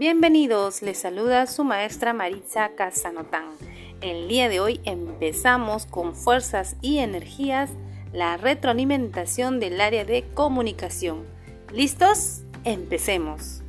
Bienvenidos, les saluda su maestra Maritza Casanotán. El día de hoy empezamos con fuerzas y energías la retroalimentación del área de comunicación. ¿Listos? Empecemos.